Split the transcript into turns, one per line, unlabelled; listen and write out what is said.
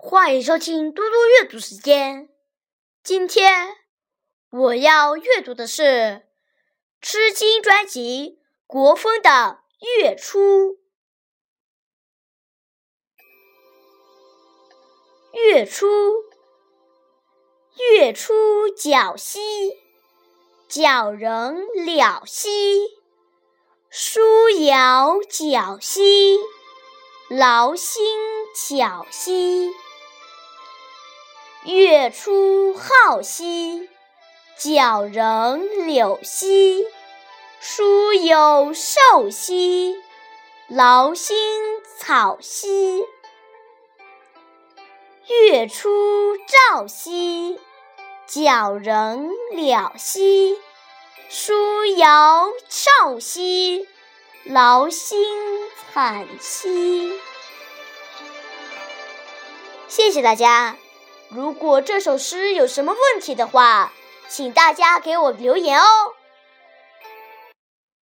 欢迎收听嘟嘟阅读时间。今天我要阅读的是《吃惊》专辑国风的《月初》。月初，月初皎兮，皎人了兮。疏窈皎兮，劳心巧兮。月出皓兮，皎人柳兮。疏有兽兮，劳心草兮。月出照兮，皎人了兮。疏窈少兮，劳心惨兮。谢谢大家。如果这首诗有什么问题的话，请大家给我留言哦。